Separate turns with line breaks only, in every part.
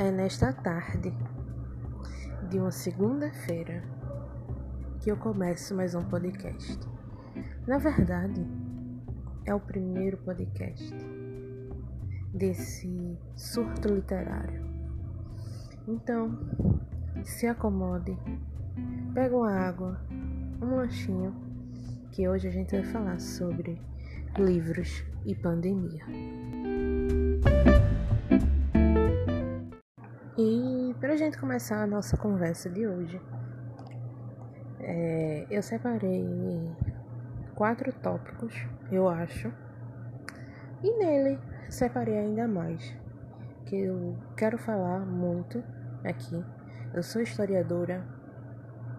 É nesta tarde de uma segunda-feira que eu começo mais um podcast. Na verdade, é o primeiro podcast desse surto literário. Então, se acomode, pega uma água, um lanchinho, que hoje a gente vai falar sobre livros e pandemia. E para a gente começar a nossa conversa de hoje, é, eu separei quatro tópicos, eu acho, e nele separei ainda mais, que eu quero falar muito aqui. Eu sou historiadora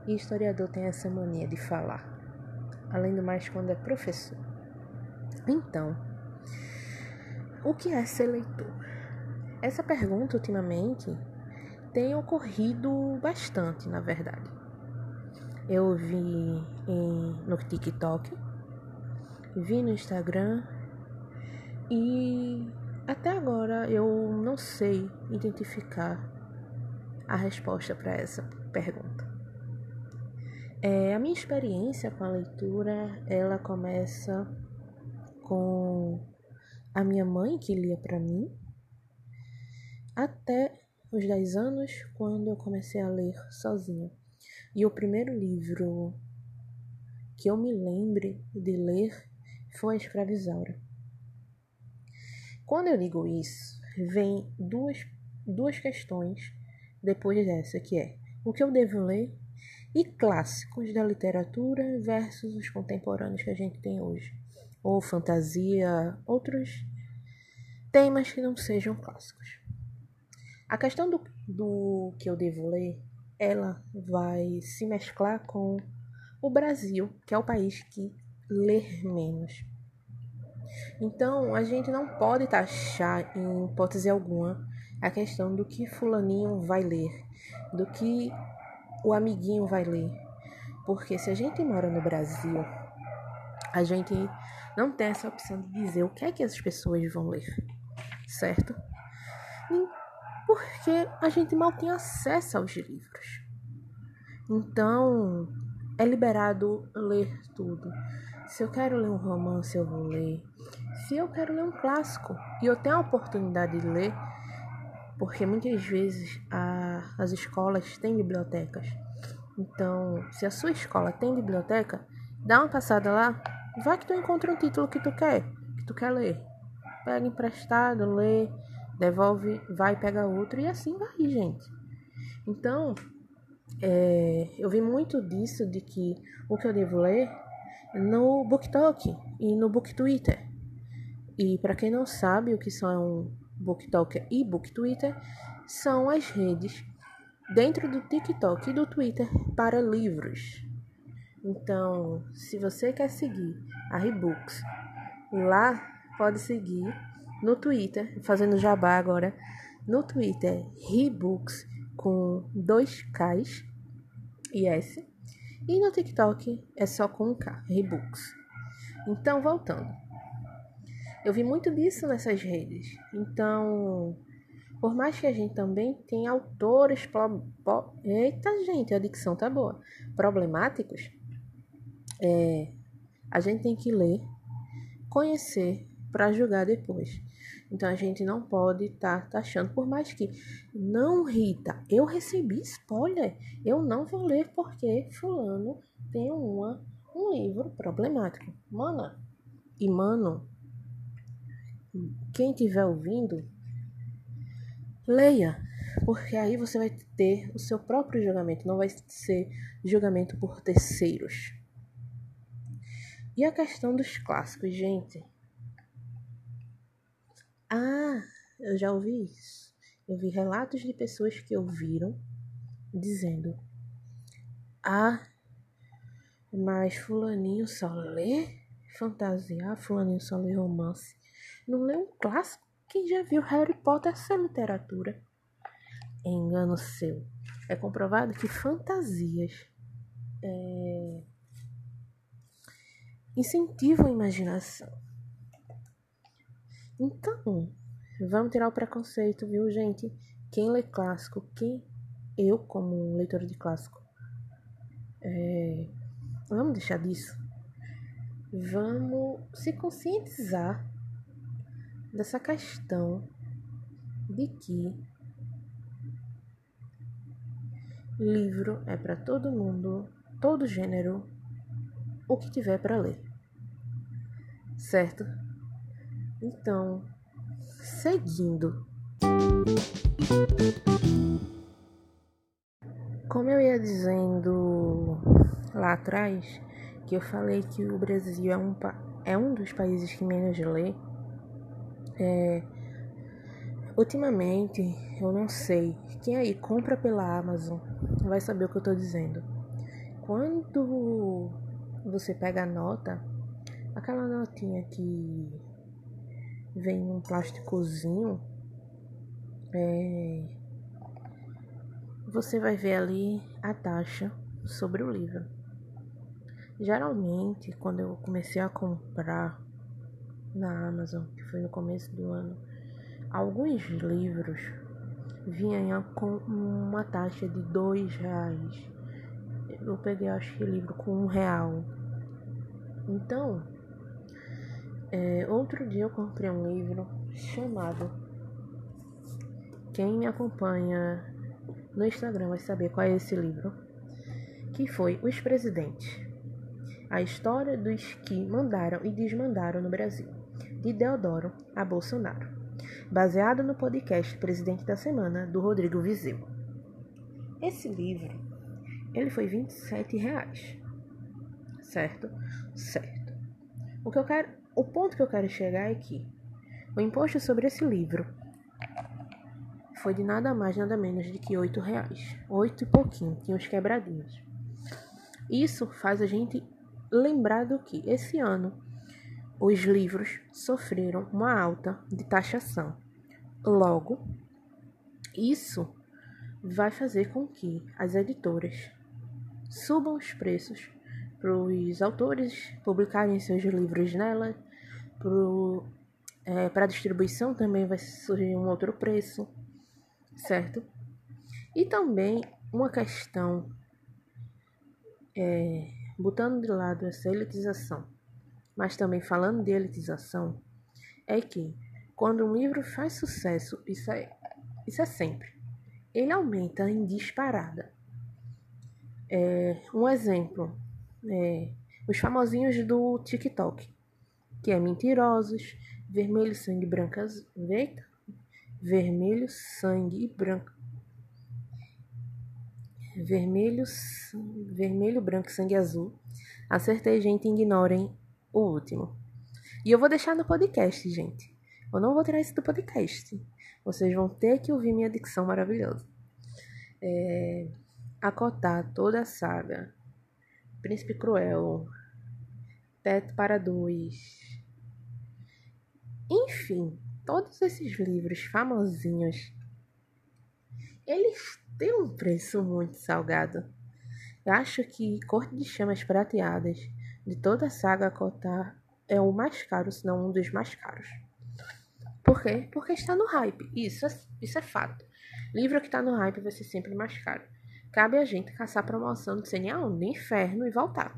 e historiador tem essa mania de falar, além do mais quando é professor. Então, o que é ser leitor? Essa pergunta ultimamente tem ocorrido bastante, na verdade. Eu vi em, no TikTok, vi no Instagram e até agora eu não sei identificar a resposta para essa pergunta. É, a minha experiência com a leitura, ela começa com a minha mãe que lia para mim, até os 10 anos, quando eu comecei a ler sozinha. E o primeiro livro que eu me lembre de ler foi A Escravizaura. Quando eu digo isso, vem duas, duas questões depois dessa, que é o que eu devo ler e clássicos da literatura versus os contemporâneos que a gente tem hoje, ou fantasia, outros temas que não sejam clássicos. A questão do, do que eu devo ler, ela vai se mesclar com o Brasil, que é o país que lê menos. Então, a gente não pode taxar em hipótese alguma a questão do que fulaninho vai ler, do que o amiguinho vai ler. Porque se a gente mora no Brasil, a gente não tem essa opção de dizer o que é que as pessoas vão ler, certo? Porque a gente mal tem acesso aos livros. Então, é liberado ler tudo. Se eu quero ler um romance, eu vou ler. Se eu quero ler um clássico e eu tenho a oportunidade de ler, porque muitas vezes a, as escolas têm bibliotecas. Então, se a sua escola tem biblioteca, dá uma passada lá, vai que tu encontra um título que tu quer, que tu quer ler. Pega emprestado, lê devolve, vai, pega outro e assim vai, gente. Então, é, eu vi muito disso de que o que eu devo ler no BookTok e no BookTwitter. E para quem não sabe o que são BookTok e BookTwitter, são as redes dentro do TikTok e do Twitter para livros. Então, se você quer seguir a Rebooks, lá pode seguir no Twitter, fazendo jabá agora, no Twitter, Rebooks com dois Ks e S. E no TikTok é só com um K, Rebooks. Então, voltando. Eu vi muito disso nessas redes. Então, por mais que a gente também tenha autores. Pro, eita, gente, a dicção tá boa. Problemáticos, é, a gente tem que ler, conhecer para julgar depois. Então a gente não pode estar tá taxando, por mais que não, Rita, eu recebi spoiler, eu não vou ler porque fulano tem uma, um livro problemático. Mana, e mano, quem estiver ouvindo, leia, porque aí você vai ter o seu próprio julgamento, não vai ser julgamento por terceiros. E a questão dos clássicos, gente. Ah, eu já ouvi isso. Eu vi relatos de pessoas que ouviram dizendo: Ah, mas Fulaninho só lê fantasia, Fulaninho só lê romance. Não lê um clássico? Quem já viu Harry Potter essa literatura? Engano seu. É comprovado que fantasias é, incentivam a imaginação. Então, vamos tirar o preconceito, viu, gente? quem lê clássico, quem eu como leitora de clássico, é, vamos deixar disso. Vamos se conscientizar dessa questão de que livro é para todo mundo, todo gênero, o que tiver para ler. Certo? Então, seguindo. Como eu ia dizendo lá atrás, que eu falei que o Brasil é um, é um dos países que menos lê, é, ultimamente, eu não sei, quem aí compra pela Amazon vai saber o que eu tô dizendo. Quando você pega a nota, aquela notinha que vem num plásticozinho, é, você vai ver ali a taxa sobre o livro. Geralmente, quando eu comecei a comprar na Amazon, que foi no começo do ano, alguns livros vinham com uma taxa de dois reais. Eu peguei, acho que livro com um real. Então, é, outro dia eu comprei um livro chamado Quem me acompanha no Instagram vai saber qual é esse livro, que foi Os Presidentes. A história dos que mandaram e desmandaram no Brasil, de Deodoro a Bolsonaro, baseado no podcast Presidente da Semana do Rodrigo Vizeu. Esse livro, ele foi 27 reais. Certo? Certo. O que eu quero, o ponto que eu quero chegar é que o imposto sobre esse livro foi de nada mais, nada menos de que oito reais. Oito e pouquinho, tinha uns quebradinhos. Isso faz a gente lembrar do que esse ano os livros sofreram uma alta de taxação. Logo, isso vai fazer com que as editoras subam os preços para os autores publicarem seus livros nela, para é, distribuição também vai surgir um outro preço certo? E também uma questão, é, botando de lado essa elitização, mas também falando de elitização, é que quando um livro faz sucesso, isso é, isso é sempre, ele aumenta em disparada. É, um exemplo, é, os famosinhos do TikTok, que é mentirosos, vermelho, sangue, brancas, eita, vermelho, sangue e branco. Vermelho, vermelho, branco, sangue azul. Acertei, gente, ignorem o último. E eu vou deixar no podcast, gente. Eu não vou tirar isso do podcast. Vocês vão ter que ouvir minha dicção maravilhosa. É, acotar toda a saga. Príncipe Cruel. Teto para dois. Enfim, todos esses livros famosinhos, eles têm um preço muito salgado. Eu acho que Corte de Chamas Prateadas, de toda a saga Cotar, é o mais caro, se não um dos mais caros. Por quê? Porque está no hype. Isso é, isso é fato. Livro que está no hype vai ser sempre mais caro. Cabe a gente caçar promoção do CNA do inferno e voltar.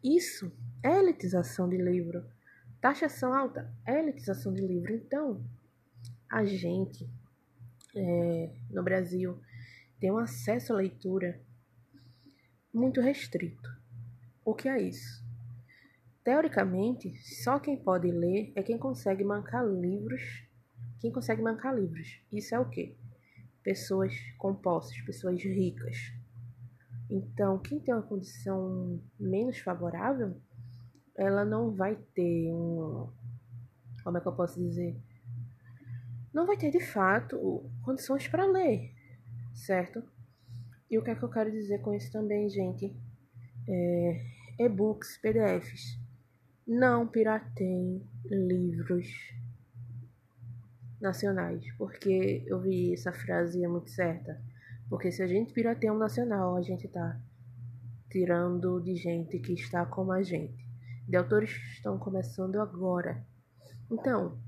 Isso é elitização de livro. Taxação alta é elitização de livro. Então, a gente é, no Brasil tem um acesso à leitura muito restrito. O que é isso? Teoricamente, só quem pode ler é quem consegue mancar livros. Quem consegue mancar livros. Isso é o quê? Pessoas compostas, pessoas ricas. Então, quem tem uma condição menos favorável ela não vai ter um. Como é que eu posso dizer? Não vai ter de fato condições para ler, certo? E o que é que eu quero dizer com isso também, gente? É, e-books, PDFs. Não pirateiem livros nacionais, porque eu vi essa frase é muito certa. Porque se a gente pirateia um nacional, a gente tá tirando de gente que está como a gente de autores que estão começando agora. Então,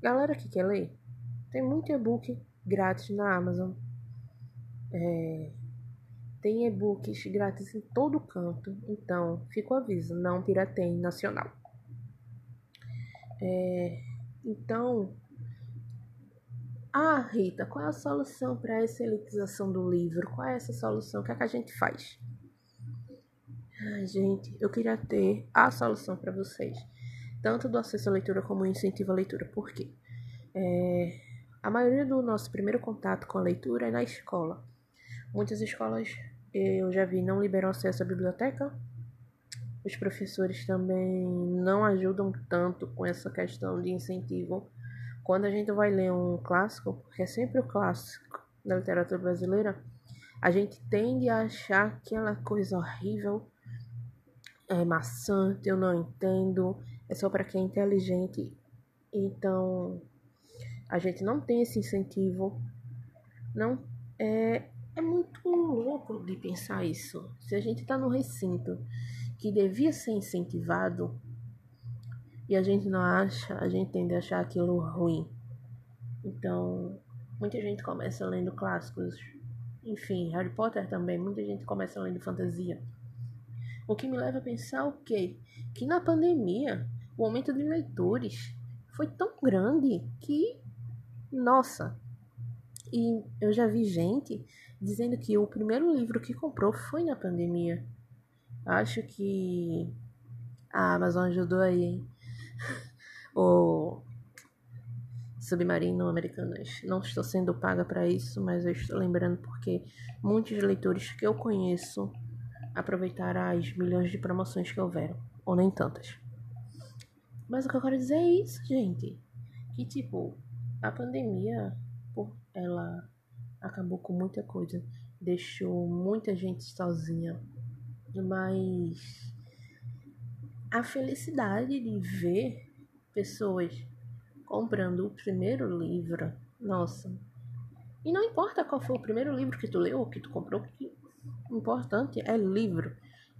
galera que quer ler, tem muito e-book grátis na Amazon. É, tem e-books grátis em todo canto. Então, fica o aviso, não pirateiem nacional. É, então, ah, Rita, qual é a solução para essa elitização do livro? Qual é essa solução? O que, é que a gente faz? Ai, gente, eu queria ter a solução para vocês, tanto do acesso à leitura como incentivo à leitura. Por quê? É, a maioria do nosso primeiro contato com a leitura é na escola. Muitas escolas eu já vi não liberam acesso à biblioteca. Os professores também não ajudam tanto com essa questão de incentivo. Quando a gente vai ler um clássico, porque é sempre o clássico da literatura brasileira, a gente tende a achar aquela coisa horrível é maçante, eu não entendo, é só para quem é inteligente. Então, a gente não tem esse incentivo. Não é é muito louco de pensar isso. Se a gente está no recinto que devia ser incentivado e a gente não acha, a gente tende a achar aquilo ruim. Então, muita gente começa lendo clássicos. Enfim, Harry Potter também, muita gente começa lendo fantasia. O que me leva a pensar o quê? Que na pandemia, o aumento de leitores foi tão grande que, nossa, e eu já vi gente dizendo que o primeiro livro que comprou foi na pandemia. Acho que a Amazon ajudou aí, hein? o Submarino Americanas. Não estou sendo paga para isso, mas eu estou lembrando porque muitos leitores que eu conheço aproveitar as milhões de promoções que houveram, ou nem tantas. Mas o que eu quero dizer é isso, gente. Que tipo, a pandemia, ela acabou com muita coisa, deixou muita gente sozinha, mas a felicidade de ver pessoas comprando o primeiro livro, nossa. E não importa qual foi o primeiro livro que tu leu que tu comprou, que importante é livro.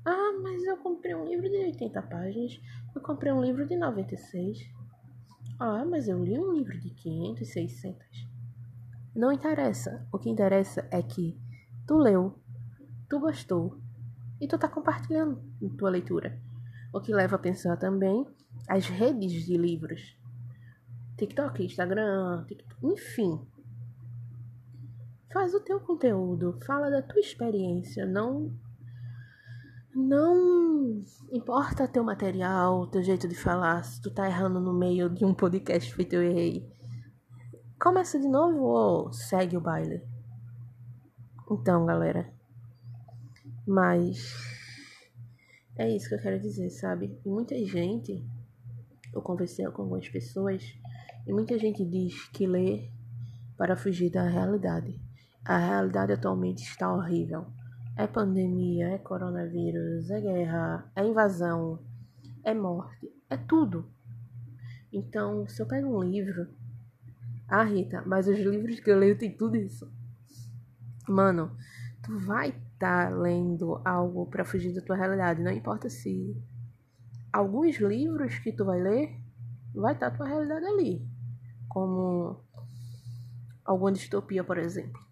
Ah, mas eu comprei um livro de 80 páginas. Eu comprei um livro de 96. Ah, mas eu li um livro de 500 e 600. Não interessa. O que interessa é que tu leu, tu gostou e tu tá compartilhando tua leitura. O que leva a pensar também as redes de livros. TikTok, Instagram, TikTok, enfim, Faz o teu conteúdo, fala da tua experiência, não não importa teu material, teu jeito de falar, se tu tá errando no meio de um podcast feito eu errei. Começa de novo ou segue o baile. Então, galera. Mas é isso que eu quero dizer, sabe? Muita gente, eu conversei com algumas pessoas, e muita gente diz que lê para fugir da realidade. A realidade atualmente está horrível. É pandemia, é coronavírus, é guerra, é invasão, é morte, é tudo. Então, se eu pego um livro. Ah, Rita, mas os livros que eu leio tem tudo isso. Mano, tu vai estar tá lendo algo para fugir da tua realidade. Não importa se alguns livros que tu vai ler, vai estar tá a tua realidade ali. Como alguma distopia, por exemplo.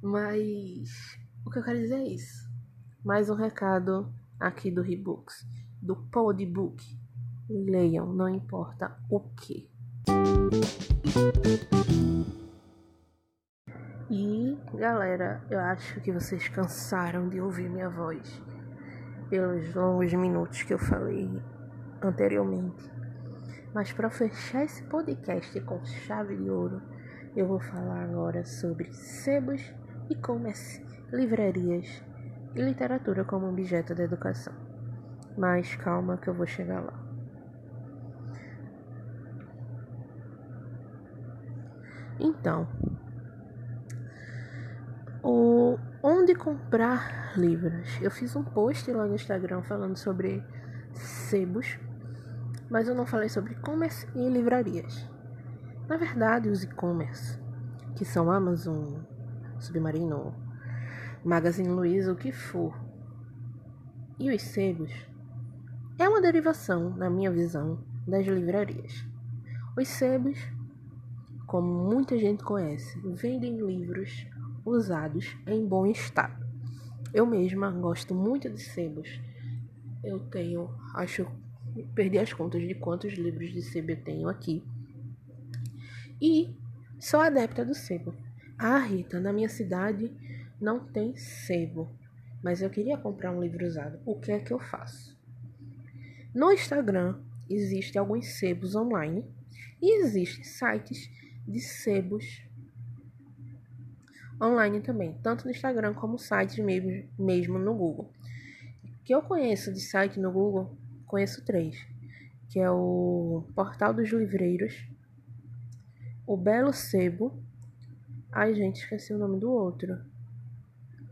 Mas o que eu quero dizer é isso. Mais um recado aqui do Rebooks, do Podbook. Leiam, não importa o que. E galera, eu acho que vocês cansaram de ouvir minha voz pelos longos minutos que eu falei anteriormente. Mas para fechar esse podcast com chave de ouro, eu vou falar agora sobre sebos e-commerce, livrarias e literatura como objeto da educação. Mas calma que eu vou chegar lá. Então, o onde comprar livros? Eu fiz um post lá no Instagram falando sobre sebos, mas eu não falei sobre e-commerce e livrarias. Na verdade, os e-commerce, que são Amazon, Submarino, Magazine Luiza, o que for. E os sebos é uma derivação, na minha visão, das livrarias. Os sebos como muita gente conhece, vendem livros usados em bom estado. Eu mesma gosto muito de sebos. Eu tenho, acho, perdi as contas de quantos livros de sebo eu tenho aqui. E sou adepta do sebo. Ah, Rita, na minha cidade não tem sebo, mas eu queria comprar um livro usado. O que é que eu faço? No Instagram existem alguns sebos online e existem sites de sebos online também, tanto no Instagram como sites mesmo, mesmo no Google. Que eu conheço de site no Google, conheço três, que é o Portal dos Livreiros, o Belo Sebo. Ai, gente, esqueci o nome do outro.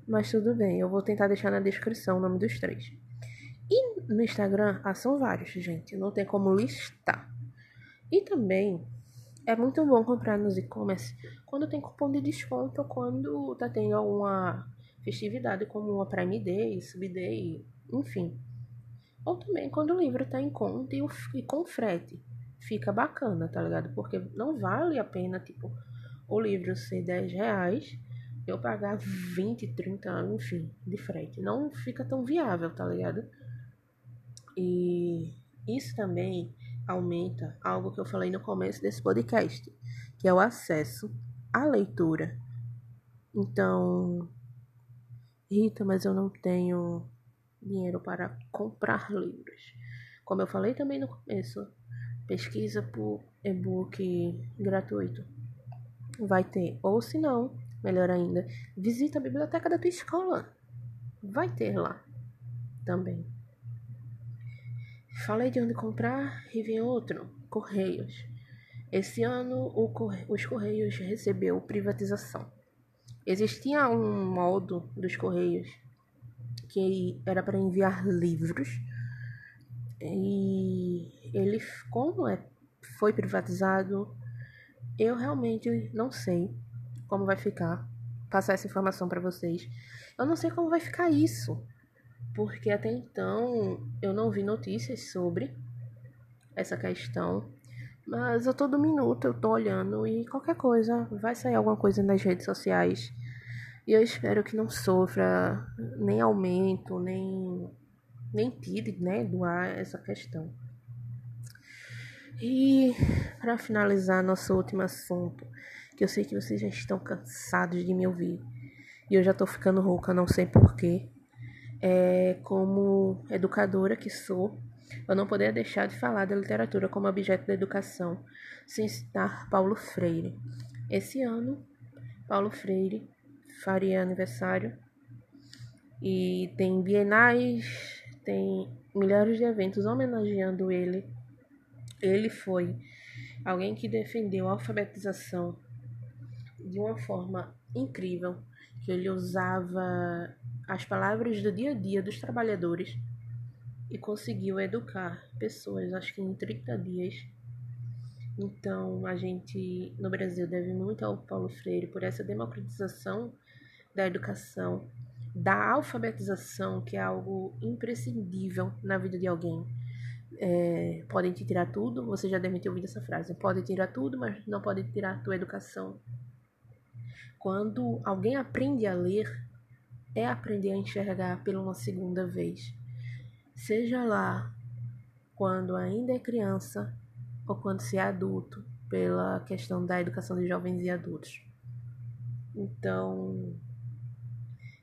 Mas tudo bem, eu vou tentar deixar na descrição o nome dos três. E no Instagram, ah, são vários, gente, não tem como listar. E também é muito bom comprar nos e-commerce quando tem cupom de desconto ou quando tá tendo alguma festividade como uma Prime Day, Sub Day, enfim. Ou também quando o livro tá em conta e, e com frete. Fica bacana, tá ligado? Porque não vale a pena, tipo, o livro ser 10 reais, eu pagar 20, 30, enfim, de frete. Não fica tão viável, tá ligado? E isso também aumenta algo que eu falei no começo desse podcast, que é o acesso à leitura. Então, Rita, mas eu não tenho dinheiro para comprar livros. Como eu falei também no começo, pesquisa por e-book gratuito. Vai ter, ou se não, melhor ainda, visita a biblioteca da tua escola. Vai ter lá também. Falei de onde comprar e vem outro, Correios. Esse ano Corre... os Correios recebeu privatização. Existia um modo dos Correios que era para enviar livros e ele como é foi privatizado eu realmente não sei como vai ficar passar essa informação para vocês eu não sei como vai ficar isso porque até então eu não vi notícias sobre essa questão. Mas a todo minuto eu tô olhando e qualquer coisa vai sair alguma coisa nas redes sociais. E eu espero que não sofra nem aumento, nem, nem tire né, do ar essa questão. E para finalizar nosso último assunto, que eu sei que vocês já estão cansados de me ouvir. E eu já tô ficando rouca, não sei porquê é, como educadora que sou, eu não poderia deixar de falar da literatura como objeto da educação sem citar Paulo Freire. Esse ano, Paulo Freire faria aniversário e tem bienais, tem milhares de eventos homenageando ele. Ele foi alguém que defendeu a alfabetização de uma forma incrível, que ele usava as palavras do dia a dia dos trabalhadores e conseguiu educar pessoas, acho que em 30 dias. Então, a gente no Brasil deve muito ao Paulo Freire por essa democratização da educação, da alfabetização, que é algo imprescindível na vida de alguém. É, podem te tirar tudo, você já deve ter ouvido essa frase. Podem tirar tudo, mas não podem tirar a tua educação. Quando alguém aprende a ler, é aprender a enxergar pela uma segunda vez. Seja lá quando ainda é criança ou quando se é adulto, pela questão da educação de jovens e adultos. Então,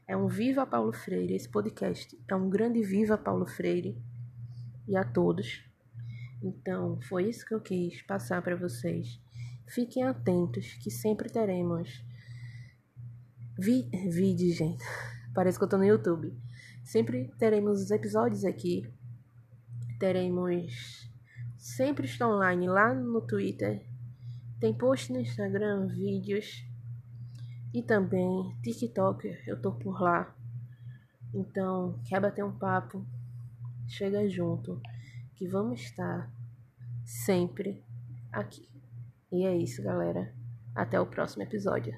é um Viva Paulo Freire. Esse podcast é um grande Viva Paulo Freire e a todos. Então, foi isso que eu quis passar para vocês. Fiquem atentos que sempre teremos vi vídeos, gente. Parece que eu tô no YouTube. Sempre teremos os episódios aqui. Teremos. Sempre estou online lá no Twitter. Tem post no Instagram, vídeos. E também TikTok, eu tô por lá. Então, quer bater um papo? Chega junto, que vamos estar sempre aqui. E é isso, galera. Até o próximo episódio.